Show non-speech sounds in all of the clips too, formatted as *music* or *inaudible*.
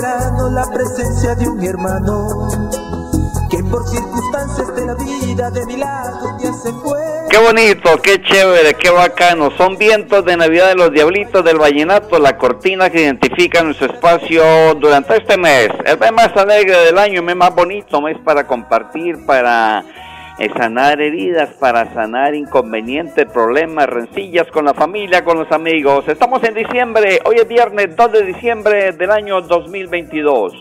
La presencia de un hermano que por circunstancias de la vida de mi lado ya se fue. Qué bonito, qué chévere, qué bacano. Son vientos de Navidad de los Diablitos del Vallenato, la cortina que identifica nuestro espacio durante este mes. El mes más alegre del año, el mes más bonito, mes para compartir, para eh, sanar heridas, para sanar inconvenientes, problemas, rencillas con la familia, con los amigos. Estamos en diciembre, hoy es viernes 2 de diciembre del año 2022.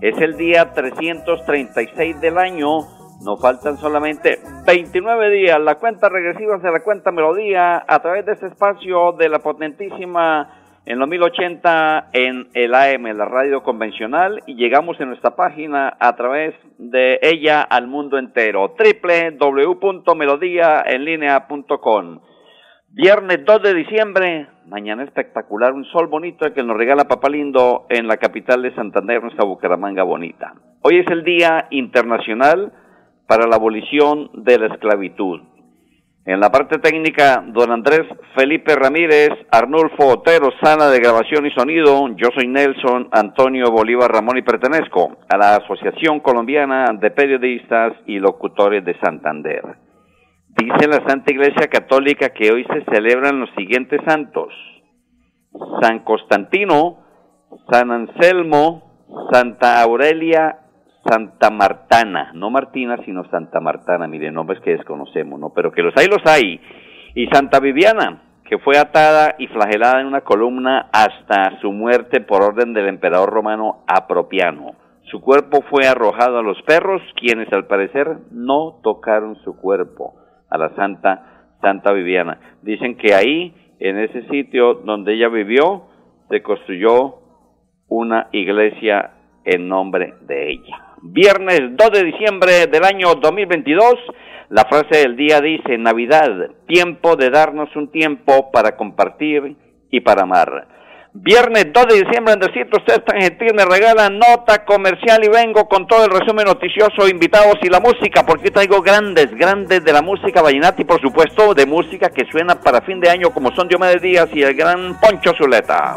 Es el día 336 del año nos faltan solamente 29 días. La cuenta regresiva se la cuenta melodía a través de este espacio de la potentísima en los 1080 en el AM, la radio convencional, y llegamos en nuestra página a través de ella al mundo entero. www.melodiaenlinea.com. Viernes 2 de diciembre, mañana espectacular, un sol bonito que nos regala Papá Lindo en la capital de Santander, nuestra Bucaramanga bonita. Hoy es el Día Internacional para la abolición de la esclavitud. En la parte técnica, don Andrés Felipe Ramírez, Arnulfo Otero, sala de grabación y sonido. Yo soy Nelson Antonio Bolívar Ramón y pertenezco a la Asociación Colombiana de Periodistas y Locutores de Santander. Dice la Santa Iglesia Católica que hoy se celebran los siguientes santos. San Constantino, San Anselmo, Santa Aurelia Santa Martana, no Martina, sino Santa Martana, miren, nombres que desconocemos, ¿no? Pero que los hay, los hay. Y Santa Viviana, que fue atada y flagelada en una columna hasta su muerte por orden del emperador romano Apropiano. Su cuerpo fue arrojado a los perros, quienes al parecer no tocaron su cuerpo, a la Santa, Santa Viviana. Dicen que ahí, en ese sitio donde ella vivió, se construyó una iglesia en nombre de ella viernes 2 de diciembre del año 2022. La frase del día dice, Navidad, tiempo de darnos un tiempo para compartir y para amar. Viernes 2 de diciembre, Andresito, usted tan gentil, me regala nota comercial y vengo con todo el resumen noticioso, invitados y la música, porque traigo grandes, grandes de la música vallenata y por supuesto de música que suena para fin de año como son Diomedes Díaz y el gran Poncho Zuleta.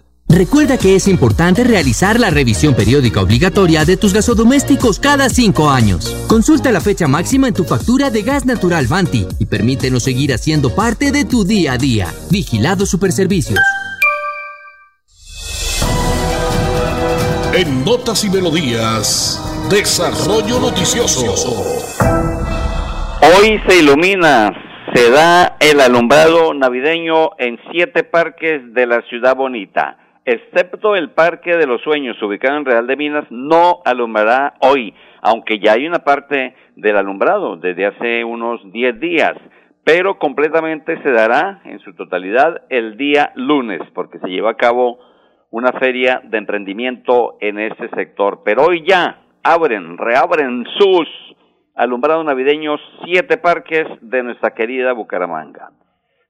Recuerda que es importante realizar la revisión periódica obligatoria de tus gasodomésticos cada cinco años. Consulta la fecha máxima en tu factura de gas natural Vanti y permítenos seguir haciendo parte de tu día a día. Vigilado Superservicios. En Notas y Melodías, Desarrollo Noticioso. Hoy se ilumina, se da el alumbrado navideño en siete parques de la ciudad bonita excepto el Parque de los Sueños, ubicado en Real de Minas, no alumbrará hoy, aunque ya hay una parte del alumbrado desde hace unos 10 días, pero completamente se dará en su totalidad el día lunes, porque se lleva a cabo una feria de emprendimiento en ese sector. Pero hoy ya abren, reabren sus alumbrado navideño siete parques de nuestra querida Bucaramanga.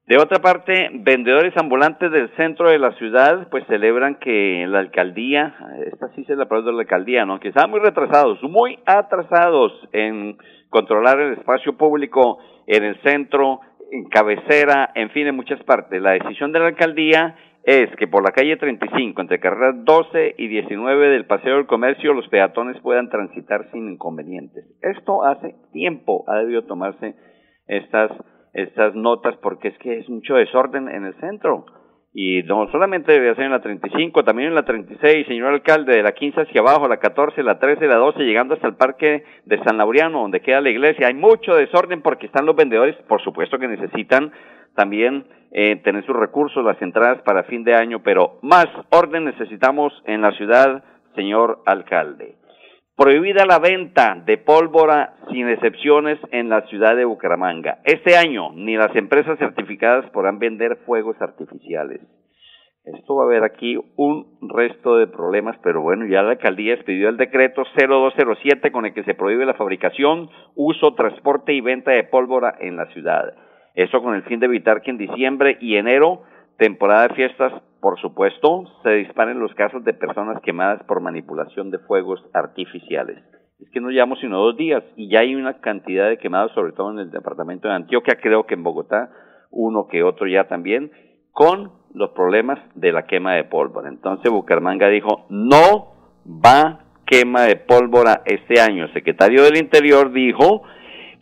De otra parte, vendedores ambulantes del centro de la ciudad pues celebran que la alcaldía, esta sí se la de la alcaldía, ¿no? que están muy retrasados, muy atrasados en controlar el espacio público en el centro, en cabecera, en fin, en muchas partes. La decisión de la alcaldía es que por la calle 35, entre carreras 12 y 19 del Paseo del Comercio, los peatones puedan transitar sin inconvenientes. Esto hace tiempo ha debido tomarse estas estas notas porque es que es mucho desorden en el centro. Y no solamente debe ser en la 35, también en la 36, señor alcalde, de la 15 hacia abajo, la 14, la 13, la 12, llegando hasta el parque de San Laureano, donde queda la iglesia. Hay mucho desorden porque están los vendedores, por supuesto que necesitan también eh, tener sus recursos, las entradas para fin de año, pero más orden necesitamos en la ciudad, señor alcalde. Prohibida la venta de pólvora sin excepciones en la ciudad de Bucaramanga. Este año ni las empresas certificadas podrán vender fuegos artificiales. Esto va a haber aquí un resto de problemas, pero bueno, ya la alcaldía expidió el decreto 0207 con el que se prohíbe la fabricación, uso, transporte y venta de pólvora en la ciudad. Eso con el fin de evitar que en diciembre y enero, temporada de fiestas, por supuesto, se disparen los casos de personas quemadas por manipulación de fuegos artificiales. Es que no llevamos sino dos días y ya hay una cantidad de quemados, sobre todo en el departamento de Antioquia, creo que en Bogotá, uno que otro ya también, con los problemas de la quema de pólvora. Entonces Bucaramanga dijo, no va quema de pólvora este año. El secretario del Interior dijo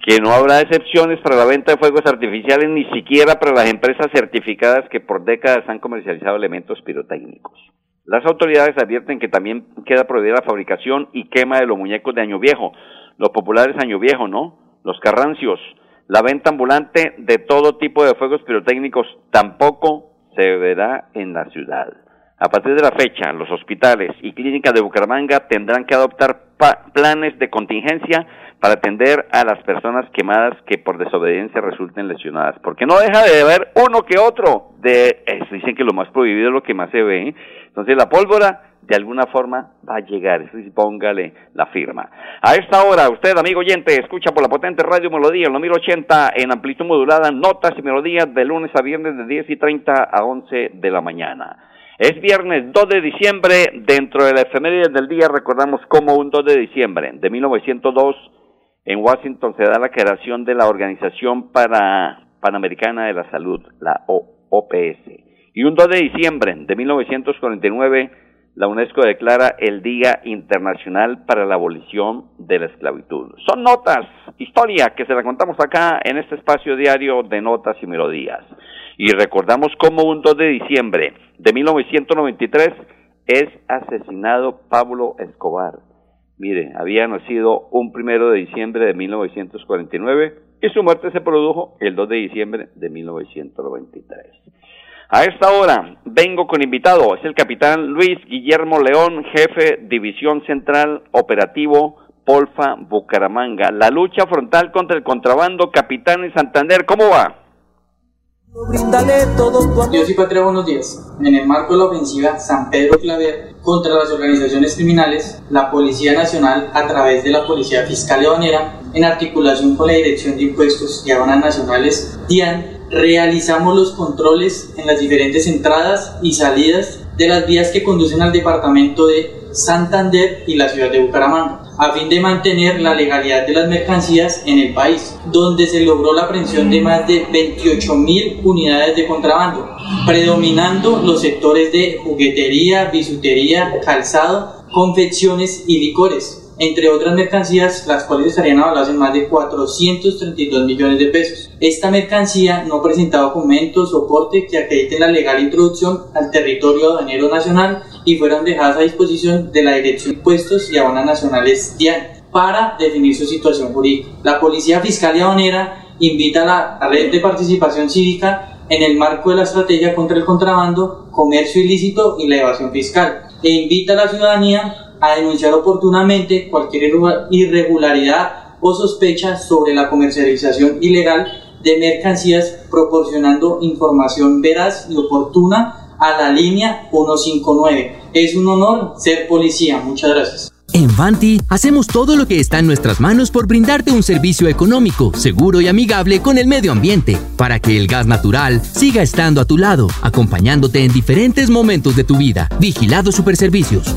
que no habrá excepciones para la venta de fuegos artificiales, ni siquiera para las empresas certificadas que por décadas han comercializado elementos pirotécnicos. Las autoridades advierten que también queda prohibida la fabricación y quema de los muñecos de año viejo, los populares año viejo, ¿no? Los carrancios, la venta ambulante de todo tipo de fuegos pirotécnicos tampoco se verá en la ciudad. A partir de la fecha, los hospitales y clínicas de Bucaramanga tendrán que adoptar planes de contingencia para atender a las personas quemadas que por desobediencia resulten lesionadas. Porque no deja de haber uno que otro. De, dicen que lo más prohibido es lo que más se ve. ¿eh? Entonces la pólvora de alguna forma va a llegar. Eso sí, póngale la firma. A esta hora, usted, amigo oyente, escucha por la potente radio Melodía en los 1080 en amplitud modulada, notas y melodías de lunes a viernes de 10 y 30 a 11 de la mañana. Es viernes 2 de diciembre, dentro de la efeméride del día recordamos como un 2 de diciembre de 1902 en Washington se da la creación de la Organización para, Panamericana de la Salud, la OPS. Y un 2 de diciembre de 1949, la UNESCO declara el Día Internacional para la Abolición de la Esclavitud. Son notas, historia, que se la contamos acá en este espacio diario de notas y melodías. Y recordamos cómo un 2 de diciembre de 1993 es asesinado Pablo Escobar Mire, había nacido un primero de diciembre de 1949 y su muerte se produjo el 2 de diciembre de 1993. A esta hora vengo con invitado, es el capitán Luis Guillermo León, jefe División Central Operativo Polfa Bucaramanga. La lucha frontal contra el contrabando, capitán en Santander, ¿cómo va? Yo soy Patria, buenos días. En el marco de la ofensiva San Pedro Claver contra las organizaciones criminales, la Policía Nacional, a través de la Policía Fiscal Leonera, en articulación con la Dirección de Impuestos y Aduanas Nacionales, DIAN, realizamos los controles en las diferentes entradas y salidas de las vías que conducen al departamento de Santander y la ciudad de Bucaramanga a fin de mantener la legalidad de las mercancías en el país, donde se logró la aprehensión de más de 28.000 unidades de contrabando, predominando los sectores de juguetería, bisutería, calzado, confecciones y licores, entre otras mercancías, las cuales estarían avaladas en más de 432 millones de pesos. Esta mercancía no presentaba documentos, soporte que acrediten la legal introducción al territorio aduanero nacional y fueron dejadas a disposición de la Dirección de Impuestos y Aduanas Nacionales DIAN para definir su situación jurídica. La Policía Fiscal y Aduanera invita a la red de participación cívica en el marco de la estrategia contra el contrabando, comercio ilícito y la evasión fiscal e invita a la ciudadanía a denunciar oportunamente cualquier irregularidad o sospecha sobre la comercialización ilegal de mercancías proporcionando información veraz y oportuna a la línea 159. Es un honor ser policía. Muchas gracias. En Vanti hacemos todo lo que está en nuestras manos por brindarte un servicio económico, seguro y amigable con el medio ambiente, para que el gas natural siga estando a tu lado, acompañándote en diferentes momentos de tu vida. Vigilado Superservicios.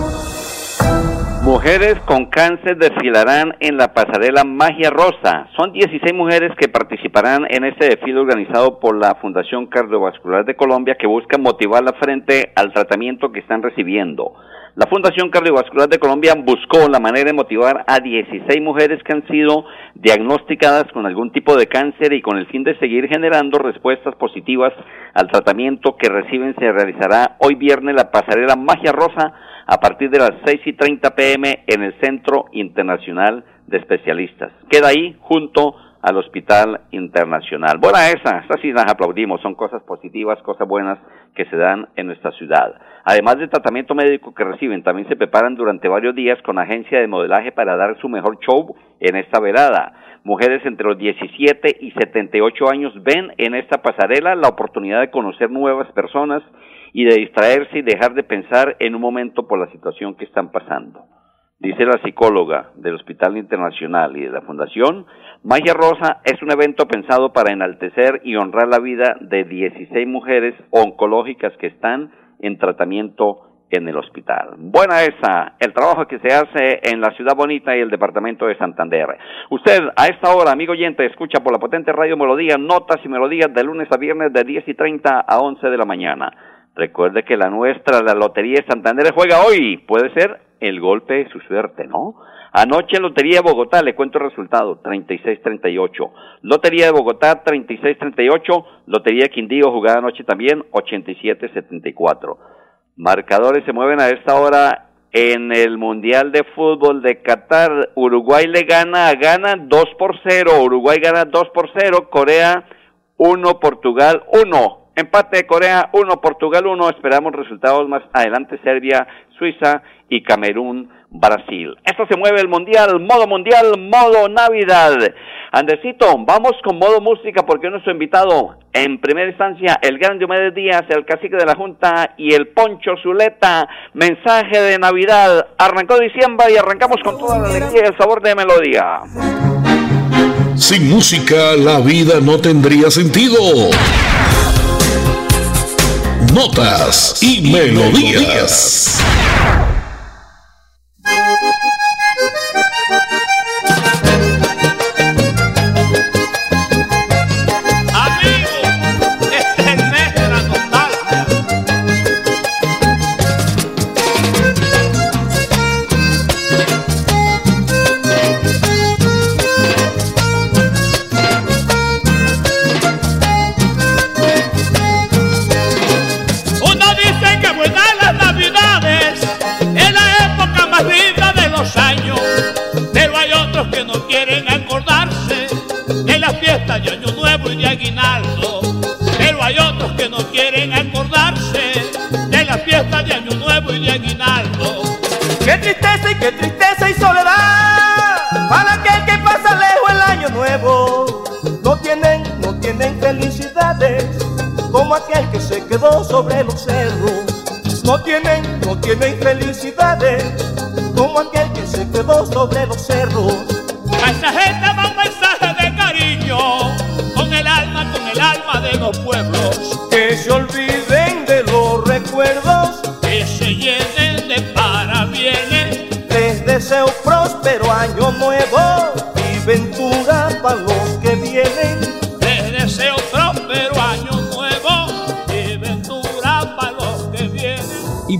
Mujeres con cáncer desfilarán en la pasarela Magia Rosa. Son 16 mujeres que participarán en este desfile organizado por la Fundación Cardiovascular de Colombia que busca motivarla frente al tratamiento que están recibiendo. La Fundación Cardiovascular de Colombia buscó la manera de motivar a 16 mujeres que han sido diagnosticadas con algún tipo de cáncer y con el fin de seguir generando respuestas positivas al tratamiento que reciben se realizará hoy viernes la pasarela Magia Rosa a partir de las 6 y 30 pm en el Centro Internacional de Especialistas. Queda ahí junto al Hospital Internacional. Buena esa, estas sí las aplaudimos, son cosas positivas, cosas buenas que se dan en nuestra ciudad. Además del tratamiento médico que reciben, también se preparan durante varios días con agencia de modelaje para dar su mejor show en esta velada. Mujeres entre los 17 y 78 años ven en esta pasarela la oportunidad de conocer nuevas personas y de distraerse y dejar de pensar en un momento por la situación que están pasando. Dice la psicóloga del Hospital Internacional y de la Fundación, Magia Rosa es un evento pensado para enaltecer y honrar la vida de 16 mujeres oncológicas que están en tratamiento en el hospital. Buena esa, el trabajo que se hace en la ciudad bonita y el departamento de Santander. Usted a esta hora, amigo oyente, escucha por la potente radio Melodía, notas y melodías de lunes a viernes de 10 y 30 a 11 de la mañana. Recuerde que la nuestra, la Lotería de Santander, juega hoy. Puede ser el golpe de su suerte, ¿no? Anoche Lotería de Bogotá, le cuento el resultado, 36-38. Lotería de Bogotá, 36-38. Lotería de Quindío, jugada anoche también, 87-74. Marcadores se mueven a esta hora en el Mundial de Fútbol de Qatar. Uruguay le gana, gana 2 por 0. Uruguay gana 2 por 0. Corea 1, Portugal 1. Empate Corea 1, Portugal 1. Esperamos resultados más adelante. Serbia, Suiza y Camerún, Brasil. Esto se mueve el mundial, modo mundial, modo Navidad. Andesito, vamos con modo música porque nuestro invitado, en primera instancia, el gran Diomedes Díaz, el cacique de la Junta y el Poncho Zuleta. Mensaje de Navidad. Arrancó diciembre y arrancamos con toda la alegría y el sabor de melodía. Sin música la vida no tendría sentido. Notas y melodías. Qué tristeza y soledad para aquel que pasa lejos el año nuevo. No tienen, no tienen felicidades como aquel que se quedó sobre los cerros. No tienen, no tienen felicidades como aquel que se quedó sobre los cerros.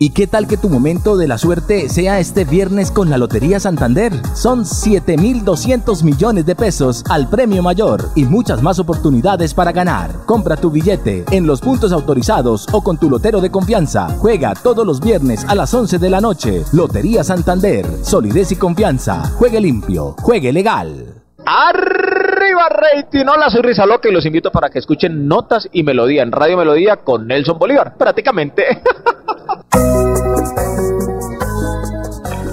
¿Y qué tal que tu momento de la suerte sea este viernes con la Lotería Santander? Son 7.200 millones de pesos al premio mayor y muchas más oportunidades para ganar. Compra tu billete en los puntos autorizados o con tu lotero de confianza. Juega todos los viernes a las 11 de la noche. Lotería Santander. Solidez y confianza. Juegue limpio. Juegue legal. Arriba rating, hola soy Risa Loca y los invito para que escuchen Notas y Melodía en Radio Melodía con Nelson Bolívar, prácticamente. *laughs*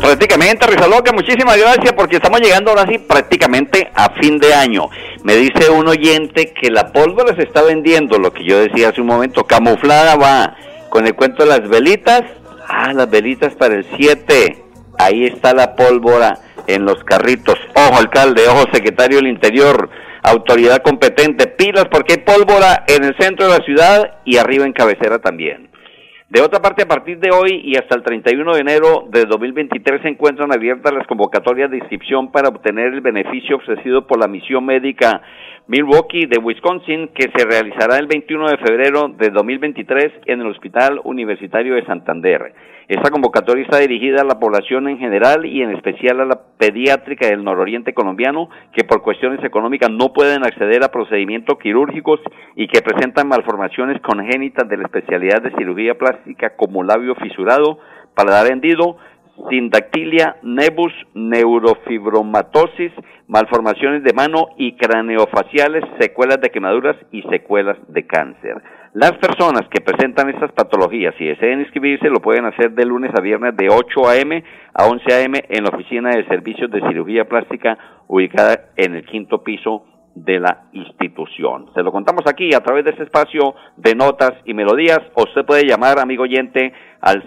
Prácticamente, Rizaloca, muchísimas gracias porque estamos llegando ahora sí prácticamente a fin de año. Me dice un oyente que la pólvora se está vendiendo, lo que yo decía hace un momento, camuflada va con el cuento de las velitas. Ah, las velitas para el 7. Ahí está la pólvora en los carritos. Ojo, alcalde, ojo, secretario del Interior, autoridad competente, pilas porque hay pólvora en el centro de la ciudad y arriba en cabecera también. De otra parte, a partir de hoy y hasta el 31 de enero de 2023 se encuentran abiertas las convocatorias de inscripción para obtener el beneficio ofrecido por la misión médica Milwaukee de Wisconsin que se realizará el 21 de febrero de 2023 en el Hospital Universitario de Santander. Esta convocatoria está dirigida a la población en general y en especial a la pediátrica del nororiente colombiano que por cuestiones económicas no pueden acceder a procedimientos quirúrgicos y que presentan malformaciones congénitas de la especialidad de cirugía plástica como labio fisurado, paladar hendido, sindactilia, nebus, neurofibromatosis, malformaciones de mano y craneofaciales, secuelas de quemaduras y secuelas de cáncer. Las personas que presentan estas patologías y deseen inscribirse lo pueden hacer de lunes a viernes de 8 a.m. a 11 a.m. en la oficina de servicios de cirugía plástica ubicada en el quinto piso de la institución. Se lo contamos aquí a través de este espacio de notas y melodías. O usted puede llamar, amigo oyente, al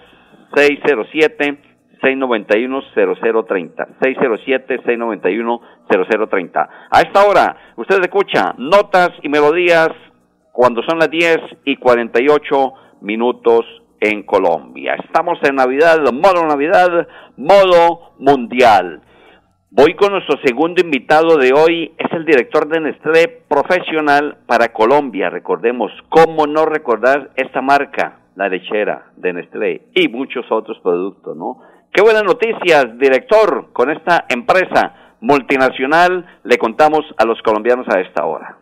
607 691-0030. 607-691-0030. A esta hora, usted escucha notas y melodías cuando son las 10 y 48 minutos en Colombia. Estamos en Navidad, modo Navidad, modo mundial. Voy con nuestro segundo invitado de hoy, es el director de Nestlé Profesional para Colombia. Recordemos, ¿cómo no recordar esta marca, la lechera de Nestlé y muchos otros productos, ¿no? Qué buenas noticias, director, con esta empresa multinacional le contamos a los colombianos a esta hora.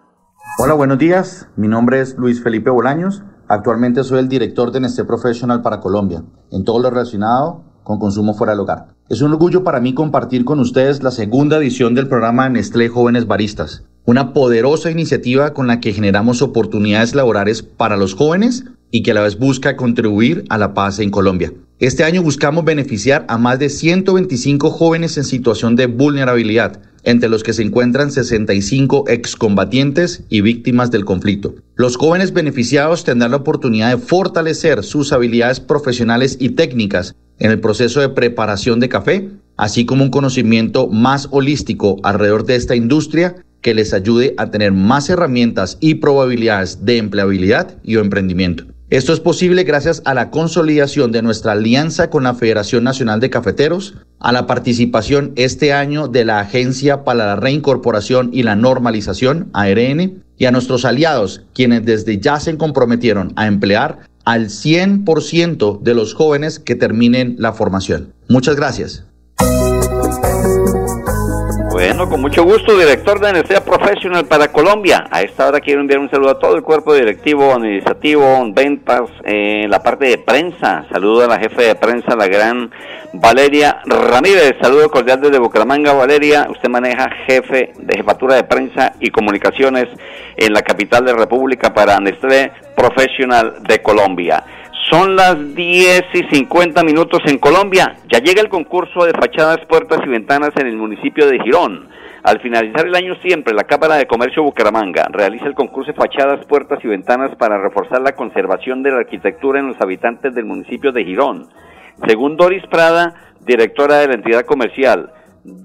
Hola, buenos días. Mi nombre es Luis Felipe Bolaños. Actualmente soy el director de Nestlé Professional para Colombia, en todo lo relacionado con consumo fuera del hogar. Es un orgullo para mí compartir con ustedes la segunda edición del programa Nestlé Jóvenes Baristas, una poderosa iniciativa con la que generamos oportunidades laborales para los jóvenes y que a la vez busca contribuir a la paz en Colombia. Este año buscamos beneficiar a más de 125 jóvenes en situación de vulnerabilidad, entre los que se encuentran 65 excombatientes y víctimas del conflicto. Los jóvenes beneficiados tendrán la oportunidad de fortalecer sus habilidades profesionales y técnicas en el proceso de preparación de café, así como un conocimiento más holístico alrededor de esta industria que les ayude a tener más herramientas y probabilidades de empleabilidad y o emprendimiento. Esto es posible gracias a la consolidación de nuestra alianza con la Federación Nacional de Cafeteros, a la participación este año de la Agencia para la Reincorporación y la Normalización, ARN, y a nuestros aliados, quienes desde ya se comprometieron a emplear al 100% de los jóvenes que terminen la formación. Muchas gracias. Bueno, con mucho gusto, director de Energía Profesional para Colombia. A esta hora quiero enviar un saludo a todo el cuerpo directivo, administrativo, ventas, eh, la parte de prensa. Saludo a la jefe de prensa, la gran Valeria Ramírez. Saludo cordial desde Bucaramanga, Valeria. Usted maneja jefe de jefatura de prensa y comunicaciones en la capital de República para Nestlé Profesional de Colombia. Son las 10 y 50 minutos en Colombia. Ya llega el concurso de fachadas, puertas y ventanas en el municipio de Girón. Al finalizar el año siempre, la Cámara de Comercio Bucaramanga realiza el concurso de fachadas, puertas y ventanas para reforzar la conservación de la arquitectura en los habitantes del municipio de Girón. Según Doris Prada, directora de la entidad comercial,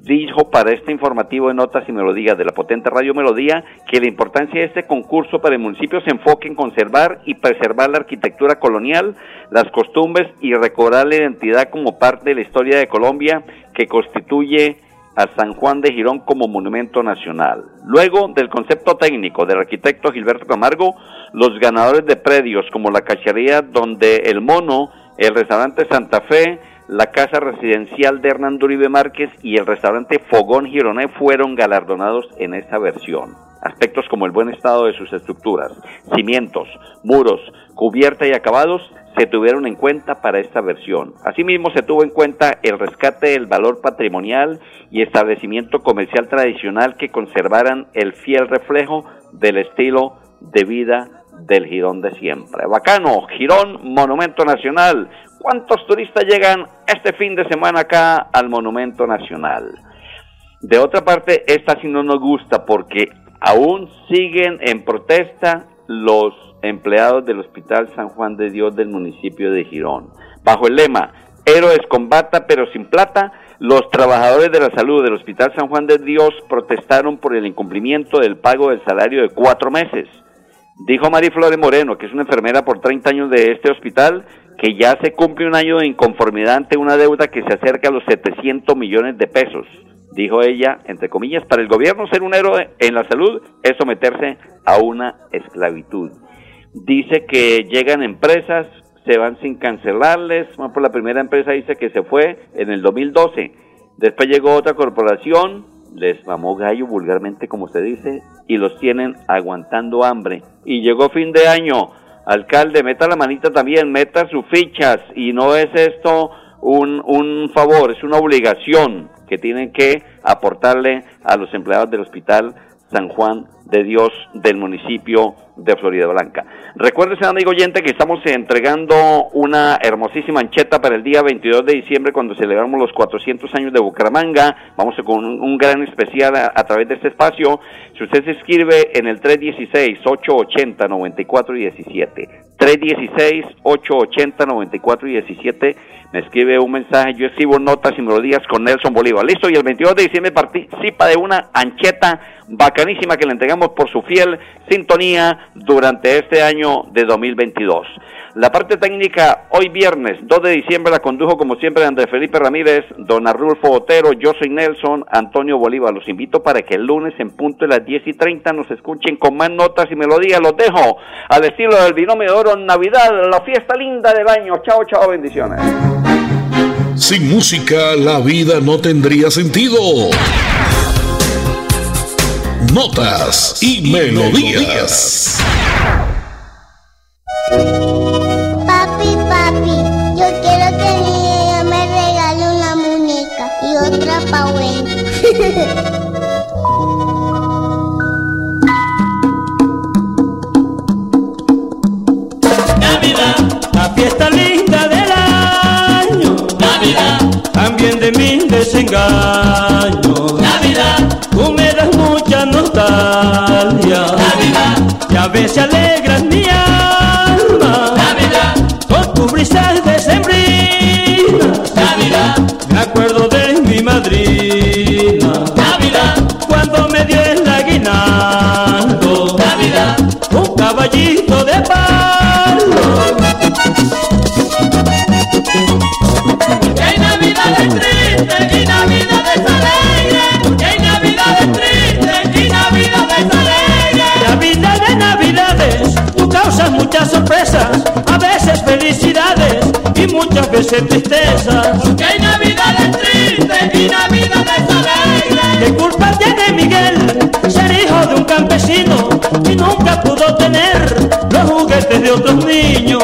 dijo para este informativo de Notas y Melodías de la potente Radio Melodía que la importancia de este concurso para el municipio se enfoque en conservar y preservar la arquitectura colonial, las costumbres y recobrar la identidad como parte de la historia de Colombia que constituye a San Juan de Girón como monumento nacional. Luego del concepto técnico del arquitecto Gilberto Camargo, los ganadores de predios como la cachería donde el mono, el restaurante Santa Fe, la casa residencial de Hernando Uribe Márquez y el restaurante Fogón Gironé fueron galardonados en esta versión. Aspectos como el buen estado de sus estructuras, cimientos, muros, cubierta y acabados se tuvieron en cuenta para esta versión. Asimismo, se tuvo en cuenta el rescate del valor patrimonial y establecimiento comercial tradicional que conservaran el fiel reflejo del estilo de vida del Girón de siempre. Bacano, Girón, Monumento Nacional. ¿Cuántos turistas llegan este fin de semana acá al Monumento Nacional? De otra parte, esta sí no nos gusta porque aún siguen en protesta los empleados del Hospital San Juan de Dios del municipio de Girón. Bajo el lema, héroes con bata pero sin plata, los trabajadores de la salud del Hospital San Juan de Dios protestaron por el incumplimiento del pago del salario de cuatro meses. Dijo María Flores Moreno, que es una enfermera por 30 años de este hospital, que ya se cumple un año de inconformidad ante una deuda que se acerca a los 700 millones de pesos. Dijo ella, entre comillas, para el gobierno ser un héroe en la salud es someterse a una esclavitud dice que llegan empresas, se van sin cancelarles. por la primera empresa dice que se fue en el 2012. Después llegó otra corporación, les mamó gallo vulgarmente como se dice, y los tienen aguantando hambre. Y llegó fin de año, alcalde, meta la manita también, meta sus fichas, y no es esto un, un favor, es una obligación que tienen que aportarle a los empleados del hospital San Juan de Dios del municipio de Florida Blanca. Recuérdese, amigo oyente, que estamos entregando una hermosísima ancheta para el día 22 de diciembre cuando celebramos los 400 años de Bucaramanga. Vamos con un, gran especial a, a, través de este espacio. Si usted se inscribe en el 316-880-9417, 316-880-9417, me escribe un mensaje, yo escribo notas y melodías con Nelson Bolívar. Listo, y el 22 de diciembre participa de una ancheta bacanísima que le entregamos por su fiel sintonía durante este año de 2022. La parte técnica, hoy viernes 2 de diciembre, la condujo como siempre Andrés Felipe Ramírez, don Arnulfo Otero, yo soy Nelson, Antonio Bolívar. Los invito para que el lunes en punto de las 10 y 30 nos escuchen con más notas y melodías. Los dejo al estilo del binomio de oro en Navidad, la fiesta linda del año. Chao, chao, bendiciones. Sin música la vida no tendría sentido. Notas y melodías. Papi, papi, yo quiero que mi me regale una muñeca y otra pa' Navidad, la fiesta linda del año. Navidad, también de mil desengaños. Navidad, tú me das mucha nostalgia. Navidad, y a veces alegras mi mi madrina. Navidad, cuando me dio el aguinaldo. Navidad, un caballito de palo. Porque hay navidades tristes y navidades alegres. Porque hay navidades tristes y navidades alegres. Navidades, navidades, tú causas muchas sorpresas, a veces felicidades y muchas veces tristezas. Porque hay navidades alegres. ¿Qué culpa tiene Miguel ser hijo de un campesino y nunca pudo tener los juguetes de otros niños?